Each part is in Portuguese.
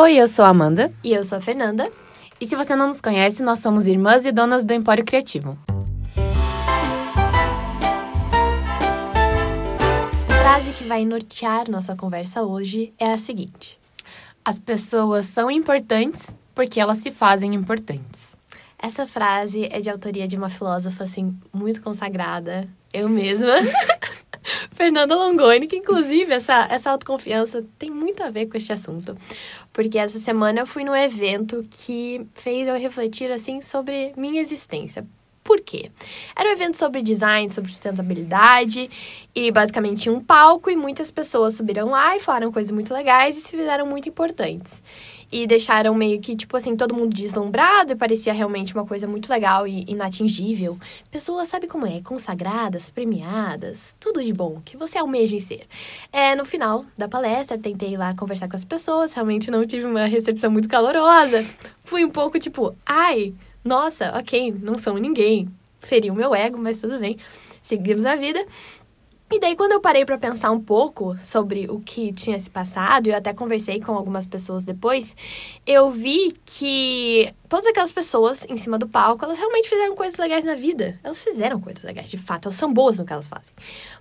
Oi, eu sou a Amanda. E eu sou a Fernanda. E se você não nos conhece, nós somos irmãs e donas do Empório Criativo. A frase que vai nortear nossa conversa hoje é a seguinte: As pessoas são importantes porque elas se fazem importantes. Essa frase é de autoria de uma filósofa assim muito consagrada, eu mesma. Fernanda Longoni, que inclusive essa, essa autoconfiança tem muito a ver com este assunto. Porque essa semana eu fui num evento que fez eu refletir assim sobre minha existência. Por quê? Era um evento sobre design, sobre sustentabilidade e basicamente tinha um palco e muitas pessoas subiram lá e falaram coisas muito legais e se fizeram muito importantes e deixaram meio que, tipo assim, todo mundo deslumbrado e parecia realmente uma coisa muito legal e inatingível. Pessoas, sabe como é? Consagradas, premiadas, tudo de bom que você almeja em ser. É, no final da palestra, tentei lá conversar com as pessoas, realmente não tive uma recepção muito calorosa. Fui um pouco tipo, ai, nossa, ok, não sou ninguém. Feriu meu ego, mas tudo bem. Seguimos a vida. E daí, quando eu parei para pensar um pouco sobre o que tinha se passado, e eu até conversei com algumas pessoas depois, eu vi que todas aquelas pessoas em cima do palco, elas realmente fizeram coisas legais na vida. Elas fizeram coisas legais, de fato, elas são boas no que elas fazem.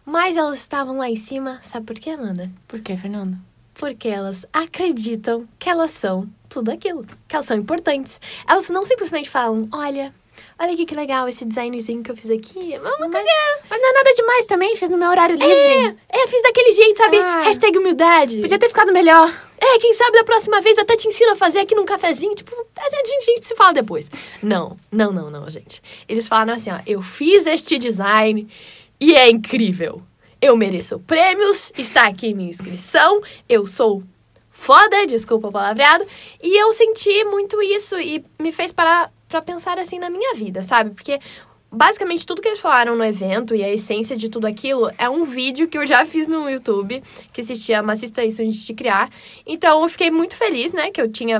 Mas elas estavam lá em cima, sabe por quê, Amanda? Por quê, Fernanda? Porque elas acreditam que elas são tudo aquilo, que elas são importantes. Elas não simplesmente falam, olha, Olha aqui que legal esse designzinho que eu fiz aqui. É uma mas, coisinha. Mas não é nada demais também, fiz no meu horário livre. É, é fiz daquele jeito, sabe? Ah, Hashtag humildade. Podia ter ficado melhor. É, quem sabe da próxima vez até te ensino a fazer aqui num cafezinho. Tipo, a gente, a gente, a gente se fala depois. Não, não, não, não, gente. Eles falaram assim, ó. Eu fiz este design e é incrível. Eu mereço prêmios, está aqui minha inscrição, eu sou foda, desculpa o palavreado. E eu senti muito isso e me fez parar para pensar assim na minha vida, sabe? Porque basicamente tudo que eles falaram no evento e a essência de tudo aquilo é um vídeo que eu já fiz no YouTube, que se chama Assista Isso Antes de Criar. Então eu fiquei muito feliz, né, que eu tinha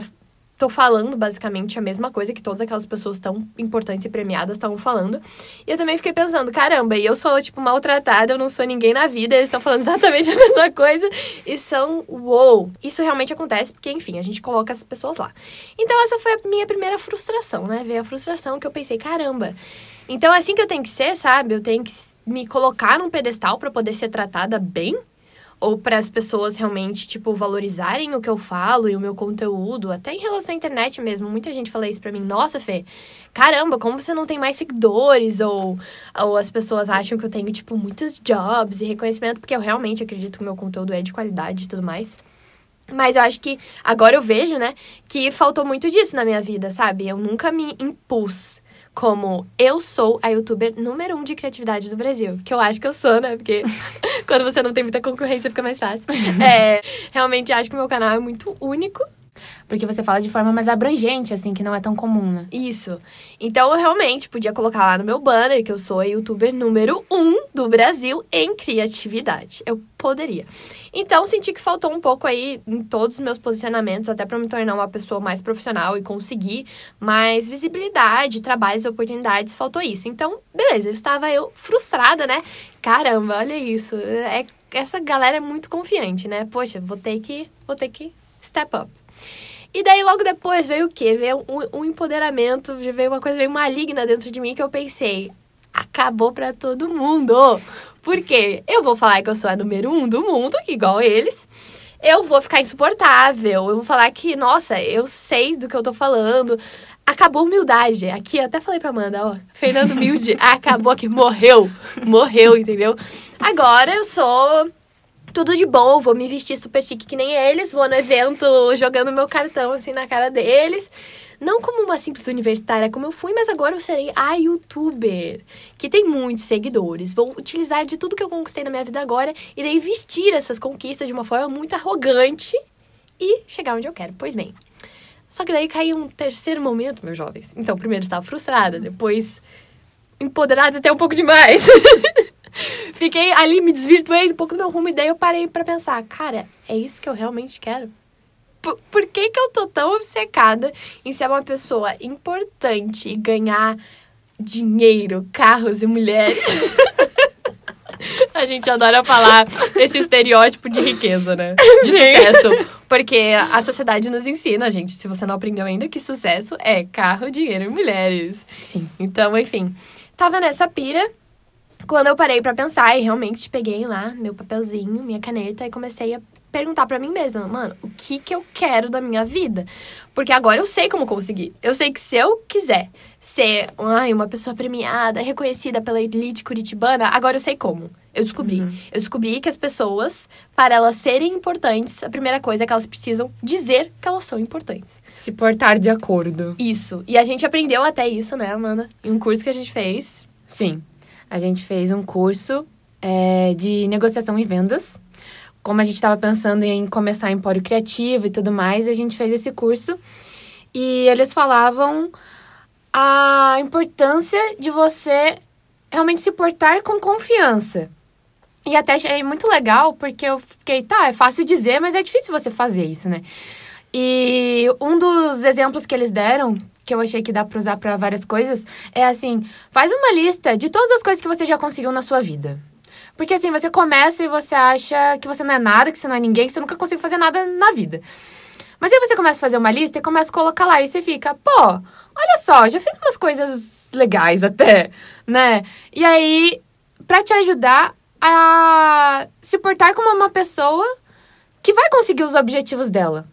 tô falando basicamente a mesma coisa que todas aquelas pessoas tão importantes e premiadas estavam falando. E eu também fiquei pensando, caramba, e eu sou, tipo, maltratada, eu não sou ninguém na vida, eles estão falando exatamente a mesma coisa e são uou. Isso realmente acontece porque, enfim, a gente coloca as pessoas lá. Então, essa foi a minha primeira frustração, né? Veio a frustração que eu pensei, caramba. Então, é assim que eu tenho que ser, sabe? Eu tenho que me colocar num pedestal para poder ser tratada bem ou para as pessoas realmente, tipo, valorizarem o que eu falo e o meu conteúdo, até em relação à internet mesmo. Muita gente fala isso pra mim, nossa, Fê, caramba, como você não tem mais seguidores? Ou, ou as pessoas acham que eu tenho, tipo, muitos jobs e reconhecimento, porque eu realmente acredito que o meu conteúdo é de qualidade e tudo mais. Mas eu acho que agora eu vejo, né, que faltou muito disso na minha vida, sabe? Eu nunca me impus como eu sou a youtuber número um de criatividade do Brasil. Que eu acho que eu sou, né? Porque quando você não tem muita concorrência fica mais fácil. é, realmente acho que o meu canal é muito único porque você fala de forma mais abrangente, assim, que não é tão comum, né? Isso. Então, eu realmente podia colocar lá no meu banner que eu sou a youtuber número um do Brasil em criatividade. Eu poderia. Então, senti que faltou um pouco aí em todos os meus posicionamentos, até para me tornar uma pessoa mais profissional e conseguir mais visibilidade, trabalhos e oportunidades. Faltou isso. Então, beleza, estava eu frustrada, né? Caramba, olha isso. É, essa galera é muito confiante, né? Poxa, vou ter que, vou ter que step up. E daí, logo depois, veio o quê? Veio um, um empoderamento, veio uma coisa meio maligna dentro de mim que eu pensei, acabou pra todo mundo. Por quê? Eu vou falar que eu sou a número um do mundo, igual eles. Eu vou ficar insuportável. Eu vou falar que, nossa, eu sei do que eu tô falando. Acabou a humildade. Aqui, até falei pra Amanda, ó. Fernando Humilde acabou aqui. Morreu. Morreu, entendeu? Agora eu sou tudo de bom, vou me vestir super chique que nem eles, vou no evento jogando meu cartão assim na cara deles. Não como uma simples universitária como eu fui, mas agora eu serei a youtuber, que tem muitos seguidores. Vou utilizar de tudo que eu conquistei na minha vida agora, irei vestir essas conquistas de uma forma muito arrogante e chegar onde eu quero. Pois bem. Só que daí caiu um terceiro momento, meus jovens. Então, primeiro estava frustrada, depois empoderada até um pouco demais. Fiquei ali, me desvirtuei um pouco do meu rumo e daí eu parei para pensar, cara, é isso que eu realmente quero? Por, por que que eu tô tão obcecada em ser uma pessoa importante e ganhar dinheiro, carros e mulheres? A gente adora falar esse estereótipo de riqueza, né? De Sim. sucesso. Porque a sociedade nos ensina, gente, se você não aprendeu ainda, que sucesso é carro, dinheiro e mulheres. Sim. Então, enfim, tava nessa pira. Quando eu parei pra pensar e realmente peguei lá meu papelzinho, minha caneta e comecei a perguntar pra mim mesma, mano, o que que eu quero da minha vida? Porque agora eu sei como conseguir. Eu sei que se eu quiser ser ai, uma pessoa premiada, reconhecida pela elite curitibana, agora eu sei como. Eu descobri. Uhum. Eu descobri que as pessoas, para elas serem importantes, a primeira coisa é que elas precisam dizer que elas são importantes. Se portar de acordo. Isso. E a gente aprendeu até isso, né, Amanda? Em um curso que a gente fez. Sim. A gente fez um curso é, de negociação e vendas. Como a gente estava pensando em começar empório criativo e tudo mais, a gente fez esse curso. E eles falavam a importância de você realmente se portar com confiança. E até achei muito legal, porque eu fiquei, tá, é fácil dizer, mas é difícil você fazer isso, né? E um dos exemplos que eles deram, que eu achei que dá pra usar pra várias coisas, é assim: faz uma lista de todas as coisas que você já conseguiu na sua vida. Porque assim, você começa e você acha que você não é nada, que você não é ninguém, que você nunca conseguiu fazer nada na vida. Mas aí você começa a fazer uma lista e começa a colocar lá e você fica, pô, olha só, já fiz umas coisas legais até, né? E aí, pra te ajudar a se portar como uma pessoa que vai conseguir os objetivos dela.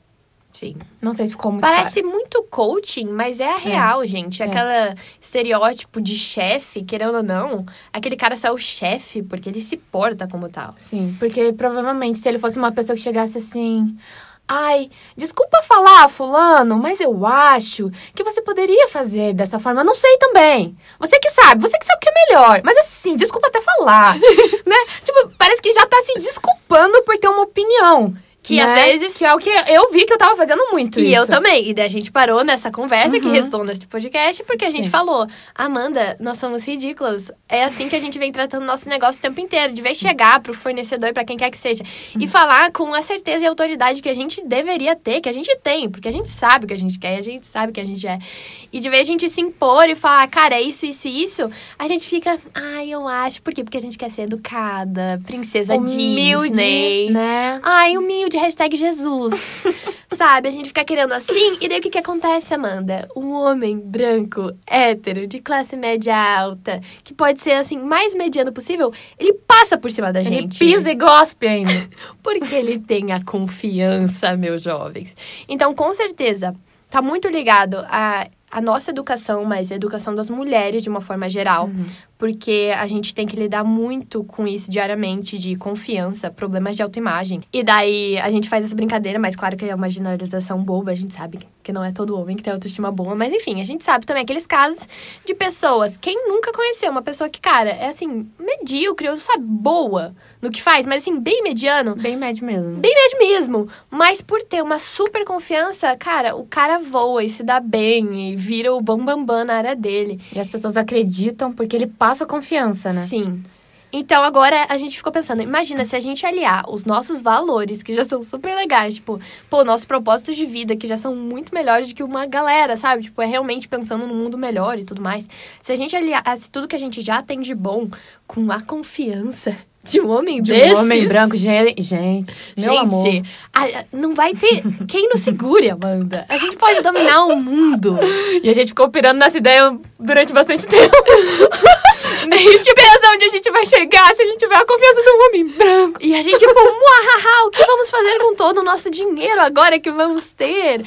Sim. Não sei se ficou muito Parece muito coaching, mas é a real, gente. É. Aquela estereótipo de chefe, querendo ou não, aquele cara só é o chefe porque ele se porta como tal. Sim, porque provavelmente se ele fosse uma pessoa que chegasse assim. Ai, desculpa falar, fulano, mas eu acho que você poderia fazer dessa forma. Eu não sei também. Você que sabe, você que sabe o que é melhor. Mas assim, desculpa até falar. né? Tipo, parece que já tá se desculpando por ter uma opinião. Que né? às vezes- Que é o que eu vi que eu tava fazendo muito E isso. eu também. E daí a gente parou nessa conversa que Uhum. restou nesse podcast, porque a gente Sim. falou: Amanda, nós somos ridículas. É assim que a gente vem tratando nosso negócio o tempo inteiro. De vez chegar pro fornecedor, pra quem quer que seja, Uhum. e falar com a certeza e autoridade que a gente deveria ter, que a gente tem, porque a gente sabe o que a gente quer e a gente sabe o que a gente é. E de vez a gente se impor e falar, cara, é isso, isso e isso, a gente fica, ai, eu acho. Por quê? Porque a gente quer ser educada, princesa Humilde, Disney. né? Ai, humilde, hashtag Jesus. Sabe? A gente fica querendo assim. E daí o que, que acontece, Amanda? Um homem branco, hétero, de classe média alta, que pode ser assim, mais mediano possível, ele passa por cima da Ele gente. pisa e gospe ainda. Porque ele tem a confiança, meus jovens. Então, com certeza, tá muito ligado a. A nossa educação, mas a educação das mulheres de uma forma geral. Porque a gente tem que lidar muito com isso diariamente, de confiança, problemas de autoimagem. E daí a gente faz essa brincadeira, mas claro que é uma generalização boba, a gente sabe que não é todo homem que tem autoestima boa. Mas enfim, a gente sabe também aqueles casos de pessoas. Quem nunca conheceu uma pessoa que, cara, é assim, medíocre, ou sabe, boa no que faz, mas assim, bem mediano. Bem médio mesmo. Bem médio mesmo. Mas por ter uma super confiança, cara, o cara voa e se dá bem e vira o bambambam bam, bam na área dele. E as pessoas acreditam porque ele passa confiança, né? Sim. Então agora a gente ficou pensando, imagina se a gente aliar os nossos valores, que já são super legais, tipo, pô, nossos propósitos de vida, que já são muito melhores do que uma galera, sabe? Tipo, é realmente pensando no mundo melhor e tudo mais. Se a gente aliasse tudo que a gente já tem de bom com a confiança de um homem De desses... um homem branco, gente, gente, meu Gente, amor. a- não vai ter quem nos segure, Amanda. A gente pode dominar o mundo. E a gente ficou pirando nessa ideia durante bastante tempo. a gente pensa onde a gente vai chegar se a gente tiver a confiança de um homem branco. E a gente, tipo, muahaha, o que vamos fazer com todo o nosso dinheiro agora que vamos ter?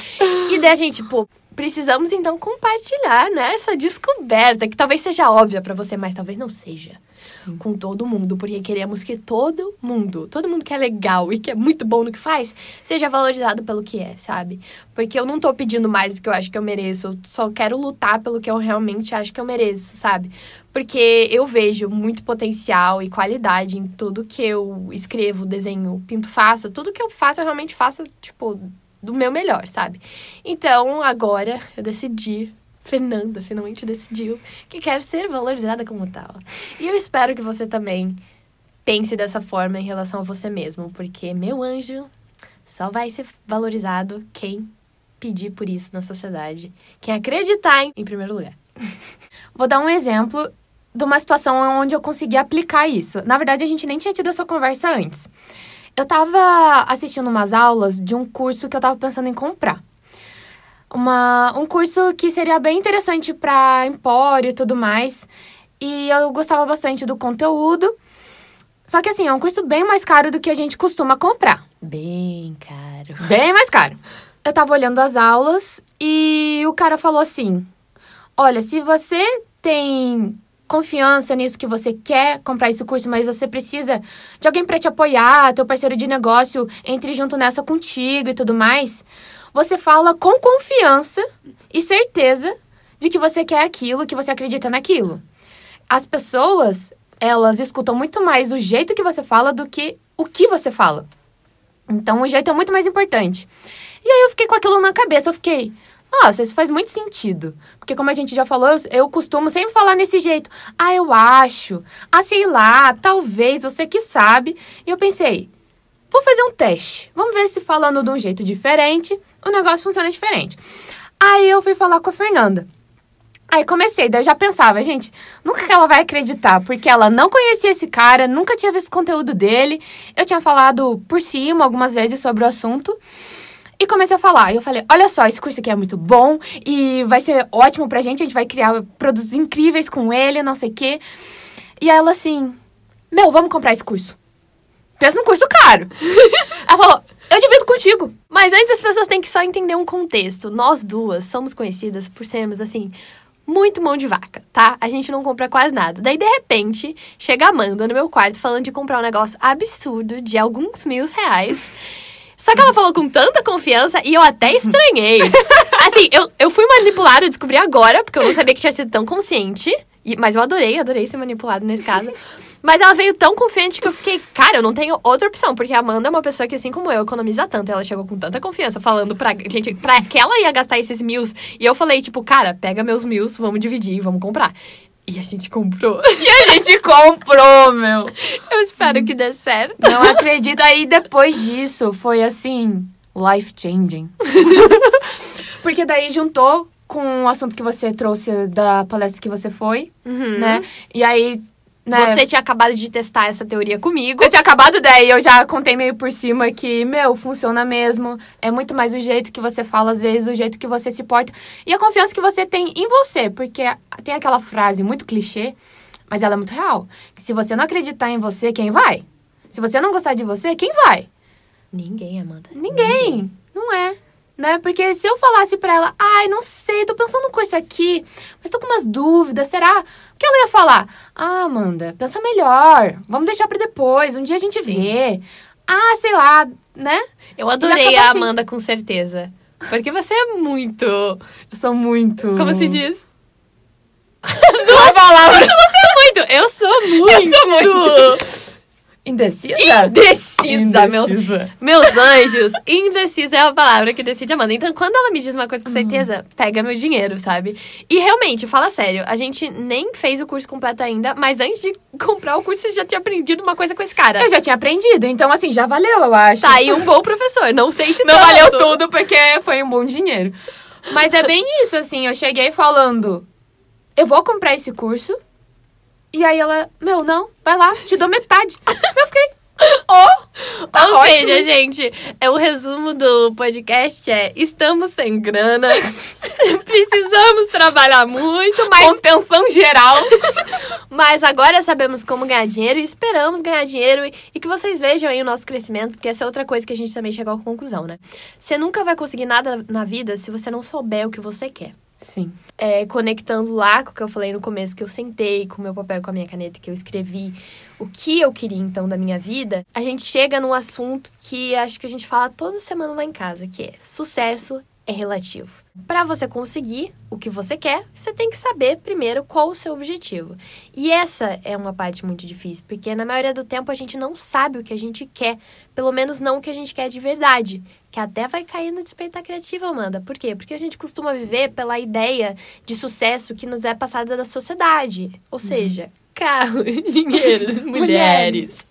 E daí a gente, tipo, precisamos então compartilhar, né, essa descoberta, que talvez seja óbvia pra você, mas talvez não seja. Com todo mundo, porque queremos que todo mundo, todo mundo que é legal e que é muito bom no que faz, seja valorizado pelo que é, sabe? Porque eu não tô pedindo mais do que eu acho que eu mereço, eu só quero lutar pelo que eu realmente acho que eu mereço, sabe? Porque eu vejo muito potencial e qualidade em tudo que eu escrevo, desenho, pinto, faço. Tudo que eu faço, eu realmente faço, tipo, do meu melhor, sabe? Então, agora eu decidi. Fernanda finalmente decidiu que quer ser valorizada como tal. E eu espero que você também pense dessa forma em relação a você mesmo, porque meu anjo só vai ser valorizado quem pedir por isso na sociedade, quem acreditar em, em primeiro lugar. Vou dar um exemplo de uma situação onde eu consegui aplicar isso. Na verdade, a gente nem tinha tido essa conversa antes. Eu tava assistindo umas aulas de um curso que eu tava pensando em comprar. Uma, um curso que seria bem interessante para empório e tudo mais. E eu gostava bastante do conteúdo. Só que assim, é um curso bem mais caro do que a gente costuma comprar. Bem caro. Bem mais caro. Eu tava olhando as aulas e o cara falou assim: Olha, se você tem confiança nisso que você quer comprar esse curso, mas você precisa de alguém para te apoiar, teu parceiro de negócio entre junto nessa contigo e tudo mais, você fala com confiança e certeza de que você quer aquilo, que você acredita naquilo. As pessoas, elas escutam muito mais o jeito que você fala do que o que você fala. Então, o jeito é muito mais importante. E aí eu fiquei com aquilo na cabeça, eu fiquei, nossa, isso faz muito sentido. Porque, como a gente já falou, eu, eu costumo sempre falar nesse jeito. Ah, eu acho. Ah, sei lá, talvez, você que sabe. E eu pensei, vou fazer um teste. Vamos ver se falando de um jeito diferente, o negócio funciona diferente. Aí eu fui falar com a Fernanda. Aí comecei, daí eu já pensava, gente, nunca que ela vai acreditar, porque ela não conhecia esse cara, nunca tinha visto o conteúdo dele. Eu tinha falado por cima algumas vezes sobre o assunto. E comecei a falar. Eu falei: olha só, esse curso aqui é muito bom e vai ser ótimo pra gente. A gente vai criar produtos incríveis com ele, não sei o quê. E ela assim: Meu, vamos comprar esse curso. Pensa num curso caro. ela falou: Eu divido contigo. Mas antes as pessoas têm que só entender um contexto. Nós duas somos conhecidas por sermos assim. Muito mão de vaca, tá? A gente não compra quase nada. Daí, de repente, chega a Amanda no meu quarto falando de comprar um negócio absurdo de alguns mil reais. Só que ela falou com tanta confiança e eu até estranhei. assim, eu, eu fui manipulada, eu descobri agora, porque eu não sabia que tinha sido tão consciente. E, mas eu adorei, adorei ser manipulada nesse caso. Mas ela veio tão confiante que eu fiquei, cara, eu não tenho outra opção, porque a Amanda é uma pessoa que, assim como eu, economiza tanto. Ela chegou com tanta confiança, falando pra gente, pra que ela ia gastar esses mil. E eu falei, tipo, cara, pega meus mil, vamos dividir, vamos comprar. E a gente comprou. E a gente comprou, meu. Eu espero que dê certo. Não acredito. Aí depois disso foi assim, life changing. Porque daí juntou com o assunto que você trouxe da palestra que você foi, Uhum. né? E aí, né? Você tinha acabado de testar essa teoria comigo. Eu tinha acabado daí, eu já contei meio por cima que, meu, funciona mesmo. É muito mais o jeito que você fala, às vezes, o jeito que você se porta. E a confiança que você tem em você. Porque tem aquela frase muito clichê, mas ela é muito real. Que se você não acreditar em você, quem vai? Se você não gostar de você, quem vai? Ninguém, Amanda. Ninguém. Não é. Né? Porque se eu falasse pra ela, ai, não sei, tô pensando no curso aqui, mas tô com umas dúvidas, será? O que ela ia falar? Ah, Amanda, pensa melhor. Vamos deixar pra depois. Um dia a gente vê. Ah, sei lá, né? Eu adorei a assim. Amanda com certeza. Porque você é muito. Eu sou muito. Como se diz? Duas palavras. Você é muito. Eu sou muito. Eu sou muito. Indecisa? Indecisa, meus, Indecisa. meus anjos. Indecisa é a palavra que decide a Amanda. Então, quando ela me diz uma coisa com certeza, pega meu dinheiro, sabe? E realmente, fala sério, a gente nem fez o curso completo ainda, mas antes de comprar o curso, você já tinha aprendido uma coisa com esse cara. Eu já tinha aprendido, então assim, já valeu, eu acho. Tá aí um bom professor. Não sei se Não tanto. valeu tudo porque foi um bom dinheiro. Mas é bem isso, assim, eu cheguei falando, eu vou comprar esse curso. E aí ela, meu, não, vai lá, te dou metade. eu fiquei, oh, tá Ou ótimo seja, gente, é o resumo do podcast é estamos sem grana, precisamos trabalhar muito, mas, contenção geral. mas agora sabemos como ganhar dinheiro e esperamos ganhar dinheiro e, e que vocês vejam aí o nosso crescimento, porque essa é outra coisa que a gente também chegou à conclusão, né? Você nunca vai conseguir nada na vida se você não souber o que você quer. Sim. É, conectando lá com o que eu falei no começo, que eu sentei com o meu papel com a minha caneta, que eu escrevi o que eu queria então da minha vida, a gente chega num assunto que acho que a gente fala toda semana lá em casa, que é sucesso é relativo. Para você conseguir o que você quer, você tem que saber primeiro qual o seu objetivo. E essa é uma parte muito difícil, porque na maioria do tempo a gente não sabe o que a gente quer, pelo menos não o que a gente quer de verdade. Que até vai cair no despertar criativo, Amanda. Por quê? Porque a gente costuma viver pela ideia de sucesso que nos é passada da sociedade. Ou seja, carro, dinheiro, mulheres.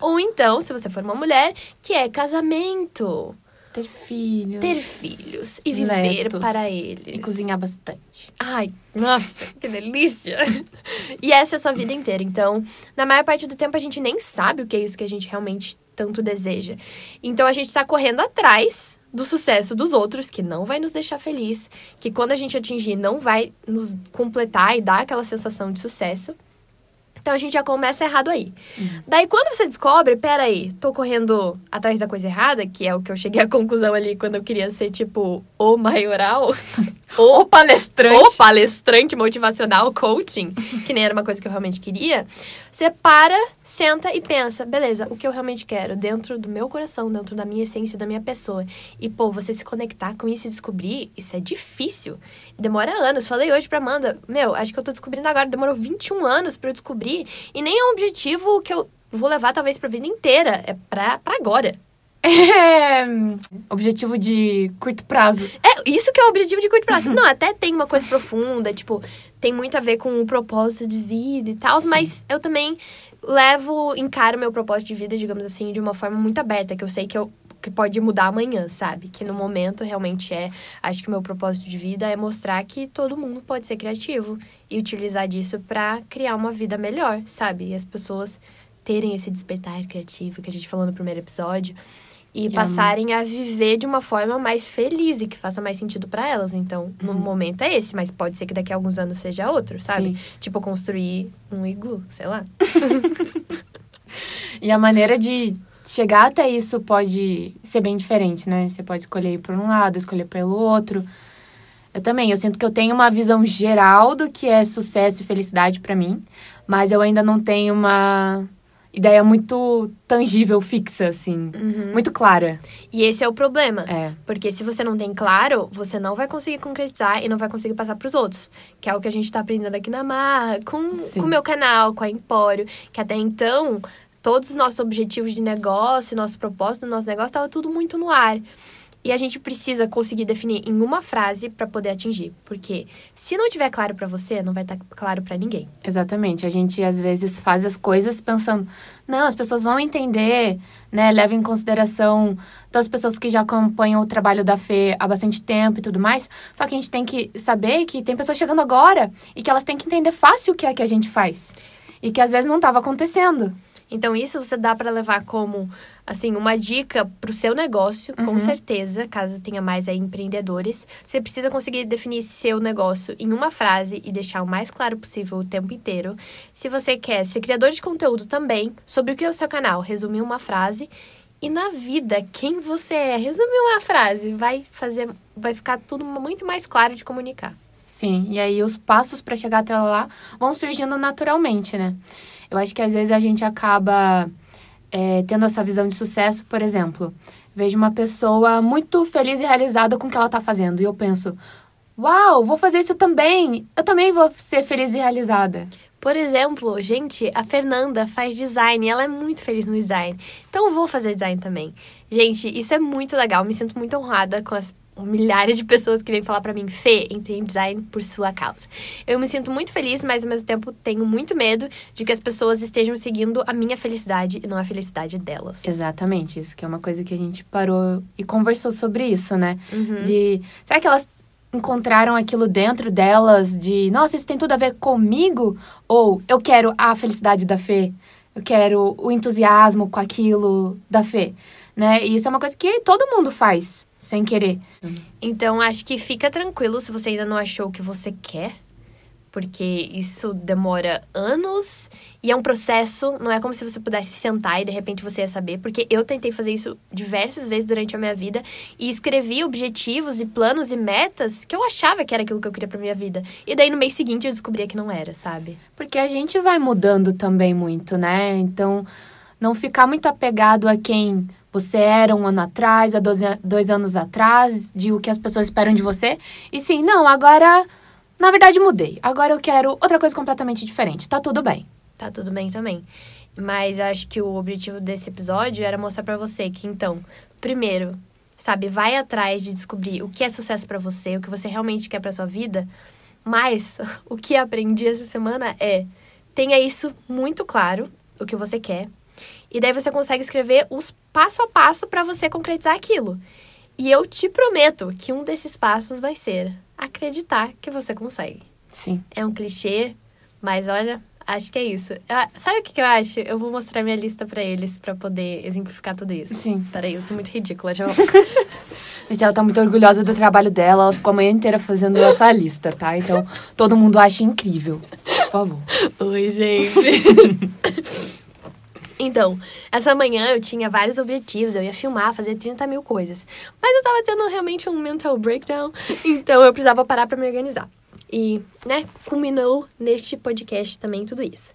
Ou então, se você for uma mulher, que é casamento, Ter filhos. ter filhos e viver Netos. para eles. E cozinhar bastante. Ai, nossa, que delícia! e essa é a sua vida inteira. Então, na maior parte do tempo, a gente nem sabe o que é isso que a gente realmente tanto deseja. Então a gente tá correndo atrás do sucesso dos outros, que não vai nos deixar feliz, que quando a gente atingir não vai nos completar e dar aquela sensação de sucesso. Então a gente já começa errado aí. Uhum. Daí quando você descobre, peraí, tô correndo atrás da coisa errada, que é o que eu cheguei à conclusão ali quando eu queria ser tipo o maioral, O palestrante. o palestrante motivacional, coaching, que nem era uma coisa que eu realmente queria, você para, senta e pensa, beleza, o que eu realmente quero dentro do meu coração, dentro da minha essência, da minha pessoa. E, pô, você se conectar com isso e descobrir, isso é difícil. Demora anos. Falei hoje pra Amanda, meu, acho que eu tô descobrindo agora, demorou 21 anos pra eu descobrir. E nem é um objetivo que eu vou levar talvez pra vida inteira, é pra, pra agora. É, objetivo de curto prazo. É, isso que é o objetivo de curto prazo. Não, até tem uma coisa profunda, tipo, tem muito a ver com o propósito de vida e tal, mas eu também levo, encaro meu propósito de vida, digamos assim, de uma forma muito aberta, que eu sei que eu que pode mudar amanhã, sabe? Que no momento realmente é. Acho que o meu propósito de vida é mostrar que todo mundo pode ser criativo e utilizar disso pra criar uma vida melhor, sabe? E as pessoas terem esse despertar criativo que a gente falou no primeiro episódio e, passarem a viver de uma forma mais feliz e que faça mais sentido pra elas. Então, no momento é esse, mas pode ser que daqui a alguns anos seja outro, sabe? Sim. Tipo construir um iglu, sei lá. E a maneira de chegar até isso pode ser bem diferente, né? Você pode escolher ir por um lado, escolher pelo outro. Eu também, eu sinto que eu tenho uma visão geral do que é sucesso e felicidade pra mim, mas eu ainda não tenho uma ideia muito tangível, fixa, assim, muito clara. E esse é o problema. É. Porque se você não tem claro, você não vai conseguir concretizar e não vai conseguir passar pros outros. Que é o que a gente tá aprendendo aqui na Marra, com Sim. com o meu canal, com a Empório. Que até então, todos os nossos objetivos de negócio, nosso propósito do nosso negócio, tava tudo muito no ar. E a gente precisa conseguir definir em uma frase para poder atingir. Porque se não tiver claro para você, não vai estar claro para ninguém. Exatamente. A gente às vezes faz as coisas pensando, não, as pessoas vão entender, né? Leva em consideração todas as pessoas que já acompanham o trabalho da Fê há bastante tempo e tudo mais. Só que a gente tem que saber que tem pessoas chegando agora e que elas têm que entender fácil o que é que a gente faz. E que às vezes não estava acontecendo. Então, isso você dá para levar como, assim, uma dica pro seu negócio, com Uhum. certeza, caso tenha mais aí empreendedores. Você precisa conseguir definir seu negócio em uma frase e deixar o mais claro possível o tempo inteiro. Se você quer ser criador de conteúdo também, sobre o que é o seu canal, resumir uma frase. E na vida, quem você é, resumir uma frase, vai fazer, vai ficar tudo muito mais claro de comunicar. Sim, e aí os passos para chegar até lá vão surgindo naturalmente, né? Eu acho que às vezes a gente acaba é, tendo essa visão de sucesso, por exemplo, vejo uma pessoa muito feliz e realizada com o que ela tá fazendo, e eu penso, uau, vou fazer isso também, eu também vou ser feliz e realizada. Por exemplo, gente, a Fernanda faz design, ela é muito feliz no design. Então vou fazer design também. Gente, isso é muito legal, me sinto muito honrada com as milhares de pessoas que vêm falar pra mim, Fê, entrei em design por sua causa. Eu me sinto muito feliz, mas ao mesmo tempo tenho muito medo de que as pessoas estejam seguindo a minha felicidade e não a felicidade delas. Exatamente, isso que é uma coisa que a gente parou e conversou sobre isso, né? Uhum. De, será que elas encontraram aquilo dentro delas de, nossa, isso tem tudo a ver comigo? Ou eu quero a felicidade da Fê, eu quero o entusiasmo com aquilo da Fê, né? E isso é uma coisa que todo mundo faz, sem querer. Então, acho que fica tranquilo se você ainda não achou o que você quer, porque isso demora anos e é um processo, não é como se você pudesse sentar e de repente você ia saber, porque eu tentei fazer isso diversas vezes durante a minha vida e escrevi objetivos e planos e metas que eu achava que era aquilo que eu queria pra minha vida. E daí no mês seguinte eu descobria que não era, sabe? Porque a gente vai mudando também muito, né? Então, não ficar muito apegado a quem você era um ano atrás, há dois, an- dois anos atrás, de o que as pessoas esperam de você. E sim, não, agora, na verdade, mudei. Agora eu quero outra coisa completamente diferente. Tá tudo bem. Tá tudo bem também. Mas acho que o objetivo desse episódio era mostrar pra você que, então, primeiro, sabe, vai atrás de descobrir o que é sucesso pra você, o que você realmente quer pra sua vida. Mas o que aprendi essa semana é tenha isso muito claro, o que você quer. E daí você consegue escrever os passo a passo pra você concretizar aquilo. E eu te prometo que um desses passos vai ser acreditar que você consegue. Sim. É um clichê, mas olha, Acho que é isso. Ah, sabe o que, que eu acho? Eu vou mostrar minha lista pra eles pra poder exemplificar tudo isso. Sim. Peraí, eu sou muito ridícula. Já... Gente, ela tá muito orgulhosa do trabalho dela. Ela ficou a manhã inteira fazendo essa lista, tá? Então, todo mundo acha incrível. Por favor. Oi, gente. então, essa manhã eu tinha vários objetivos. Eu ia filmar, fazer 30 mil coisas. Mas eu tava tendo realmente um mental breakdown. Então, eu precisava parar pra me organizar. E, né, culminou neste podcast também tudo isso.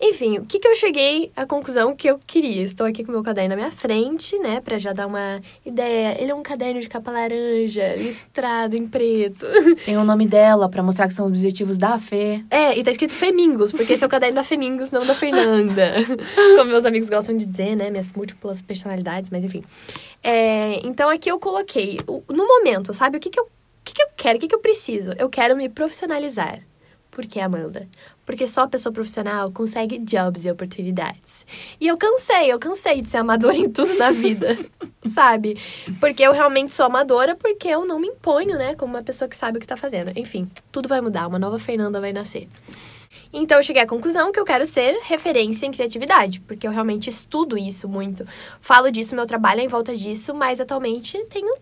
Enfim, o que que eu cheguei à conclusão que eu queria? Estou aqui com o meu caderno na minha frente, né, pra já dar uma ideia. Ele é um caderno de capa laranja, listrado em preto. Tem o nome dela pra mostrar que são objetivos da Fê. É, e tá escrito Femingos, porque esse é o caderno da Femingos, não da Fernanda. Como meus amigos gostam de dizer, né, minhas múltiplas personalidades, mas enfim. É, então aqui eu coloquei, no momento, sabe, o que que eu que, que eu quero? O que, que eu preciso? Eu quero me profissionalizar. Por que, Amanda? Porque só a pessoa profissional consegue jobs e oportunidades. E eu cansei, eu cansei de ser amadora em tudo na vida, sabe? Porque eu realmente sou amadora porque eu não me imponho, né? Como uma pessoa que sabe o que tá fazendo. Enfim, tudo vai mudar, uma nova Fernanda vai nascer. Então eu cheguei à conclusão que eu quero ser referência em criatividade, porque eu realmente estudo isso muito. Falo disso, meu trabalho é em volta disso, mas atualmente tenho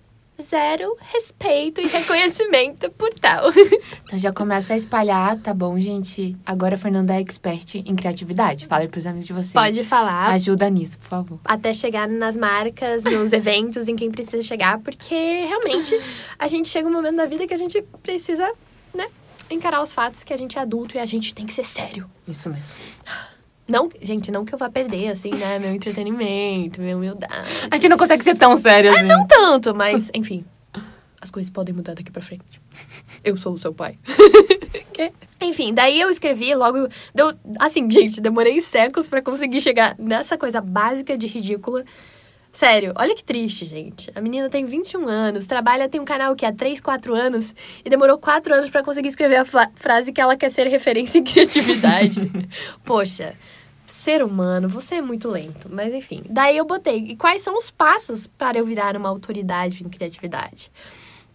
zero respeito e reconhecimento por tal. Então já começa a espalhar, tá bom, gente? Agora a Fernanda é expert em criatividade. Fala aí pros amigos de vocês. Pode falar. Ajuda nisso, por favor. até chegar nas marcas, nos eventos, em quem precisa chegar, porque realmente a gente chega um momento da vida que a gente precisa, né, encarar os fatos que a gente é adulto e a gente tem que ser sério. Isso mesmo. Não, gente, não que eu vá perder, assim, né, meu entretenimento, minha humildade. A gente não consegue ser tão sério assim. Não tanto, mas, enfim, as coisas podem mudar daqui pra frente. Eu sou o seu pai. Enfim, daí eu escrevi logo. Deu, assim, gente, demorei séculos pra conseguir chegar nessa coisa básica de ridícula. Sério, olha que triste, gente. A menina tem 21 anos, trabalha, tem um canal que há 3, 4 anos e demorou 4 anos pra conseguir escrever a frase que ela quer ser referência em criatividade. Poxa, ser humano, você é muito lento. Mas enfim, daí eu botei. E quais são os passos para eu virar uma autoridade em criatividade?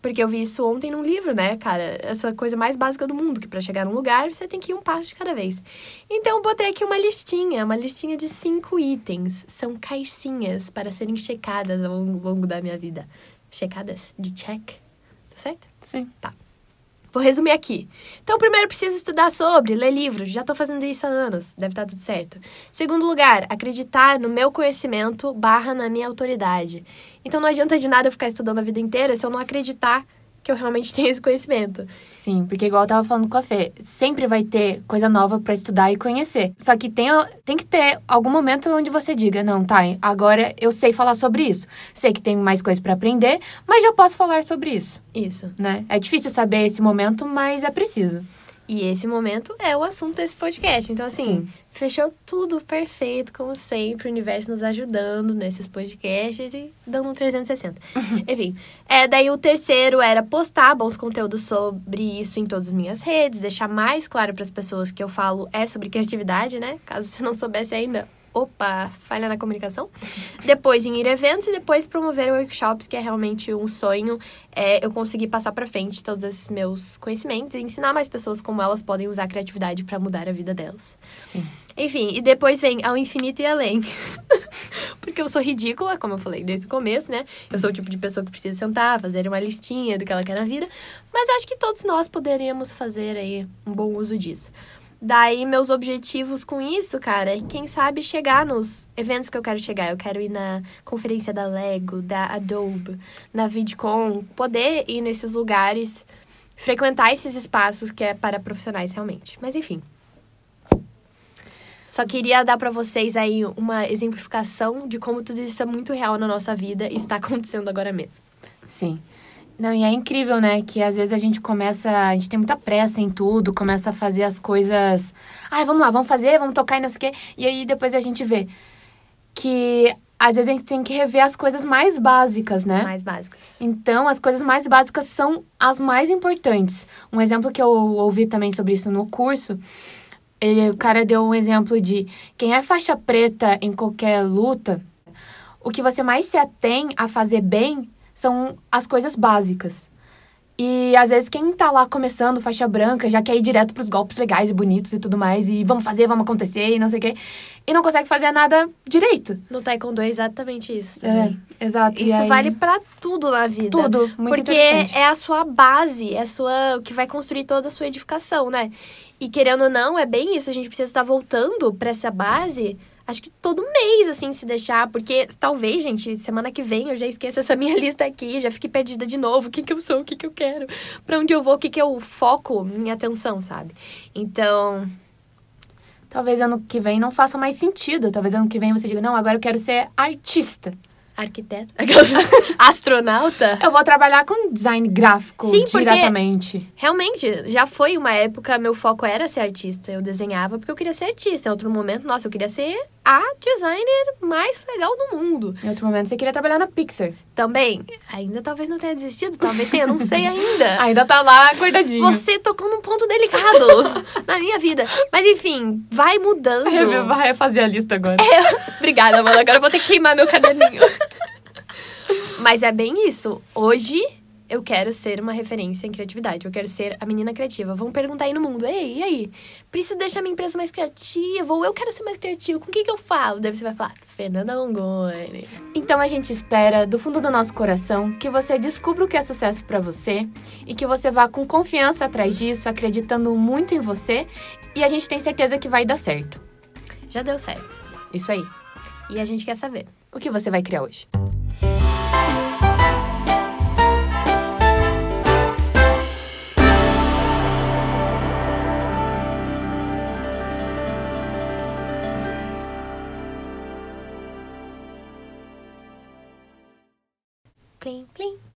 Porque eu vi isso ontem num livro, né, cara? Essa coisa mais básica do mundo, que pra chegar num lugar você tem que ir um passo de cada vez. Então eu botei aqui uma listinha, uma listinha de cinco itens. São caixinhas para serem checadas ao longo da minha vida. Checadas de check. Tá certo? Sim. Vou resumir aqui. Então, primeiro, preciso estudar sobre, ler livros. Já tô fazendo isso há anos. Deve estar tudo certo. Segundo lugar, acreditar no meu conhecimento barra na minha autoridade. Então, não adianta de nada eu ficar estudando a vida inteira se eu não acreditar que eu realmente tenho esse conhecimento. Sim, porque igual eu tava falando com a Fê, sempre vai ter coisa nova pra estudar e conhecer. Só que tem, tem que ter algum momento onde você diga, não, tá, agora eu sei falar sobre isso. Sei que tem mais coisa pra aprender, mas já posso falar sobre isso, Isso. né? É difícil saber esse momento, mas é preciso. E esse momento é o assunto desse podcast. Então, assim, Sim. fechou tudo perfeito, como sempre. O universo nos ajudando nesses podcasts e dando um 360. Enfim, é, daí o terceiro era postar bons conteúdos sobre isso em todas as minhas redes, deixar mais claro para as pessoas que eu falo é sobre criatividade, né? Caso você não soubesse ainda. Opa, falha na comunicação. Depois em ir eventos e depois promover workshops, que é realmente um sonho. É, eu conseguir passar para frente todos esses meus conhecimentos e ensinar mais pessoas como elas podem usar a criatividade para mudar a vida delas. Sim. Enfim, e depois vem ao infinito e além. Porque eu sou ridícula, como eu falei desde o começo, né? Eu sou o tipo de pessoa que precisa sentar, fazer uma listinha do que ela quer na vida. Mas acho que todos nós poderíamos fazer aí um bom uso disso. Daí, meus objetivos com isso, cara, é quem sabe chegar nos eventos que eu quero chegar. Eu quero ir na conferência da Lego, da Adobe, na VidCon, poder ir nesses lugares, frequentar esses espaços que é para profissionais realmente. Mas enfim. Só queria dar pra vocês aí uma exemplificação de como tudo isso é muito real na nossa vida e está acontecendo agora mesmo. Sim. Não, e é incrível, né? Que às vezes a gente começa. A gente tem muita pressa em tudo, começa a fazer as coisas. Ai, vamos lá, vamos fazer, vamos tocar e não sei o quê. E aí depois a gente vê que às vezes a gente tem que rever as coisas mais básicas, né? Mais básicas. Então, as coisas mais básicas são as mais importantes. Um exemplo que eu ouvi também sobre isso no curso, ele, o cara deu um exemplo de quem é faixa preta em qualquer luta, o que você mais se atém a fazer bem são as coisas básicas. E às vezes quem tá lá começando faixa branca já quer ir direto pros golpes legais e bonitos e tudo mais. E vamos fazer, vamos acontecer e não sei o quê. E não consegue fazer nada direito. No Taekwondo é exatamente isso. É, também. exato. E Isso aí- vale pra tudo na vida. tudo. Muito Porque é a sua base, é a sua, o que vai construir toda a sua edificação, né? E querendo ou não, é bem isso. A gente precisa estar voltando pra essa base, acho que todo mês, assim, se deixar. Porque talvez, gente, semana que vem eu já esqueça essa minha lista aqui, já fique perdida de novo. O que, que eu sou, o que, que eu quero, pra onde eu vou, o que, que eu foco minha atenção, sabe? Então, Talvez ano que vem não faça mais sentido. Talvez ano que vem você diga, não, agora eu quero ser artista. arquiteto, astronauta. Eu vou trabalhar com design gráfico Sim, diretamente. Realmente, já foi uma época, meu foco era ser artista. Eu desenhava porque eu queria ser artista. Em outro momento, nossa, eu queria ser a designer mais legal do mundo. Em outro momento você queria trabalhar na Pixar. Também, ainda talvez não tenha desistido, talvez tenha, não sei ainda. Ainda tá lá guardadinho. Você tocou num ponto delicado na minha vida. Mas enfim, vai mudando. vai refazer a lista agora. Obrigada, mano. Agora eu vou ter que queimar meu caderninho. Mas é bem isso. Hoje eu quero ser uma referência em criatividade. Eu quero ser a menina criativa. Vão perguntar aí no mundo: Ei, e aí? Preciso deixar minha empresa mais criativa? Ou eu quero ser mais criativo? Com o que, que eu falo? Daí você vai falar: Fernanda Longoni. Então a gente espera, do fundo do nosso coração, que você descubra o que é sucesso pra você e que você vá com confiança atrás disso, acreditando muito em você e a gente tem certeza que vai dar certo. Já deu certo. Isso aí. E a gente quer saber. O que você vai criar hoje? Bling, bling.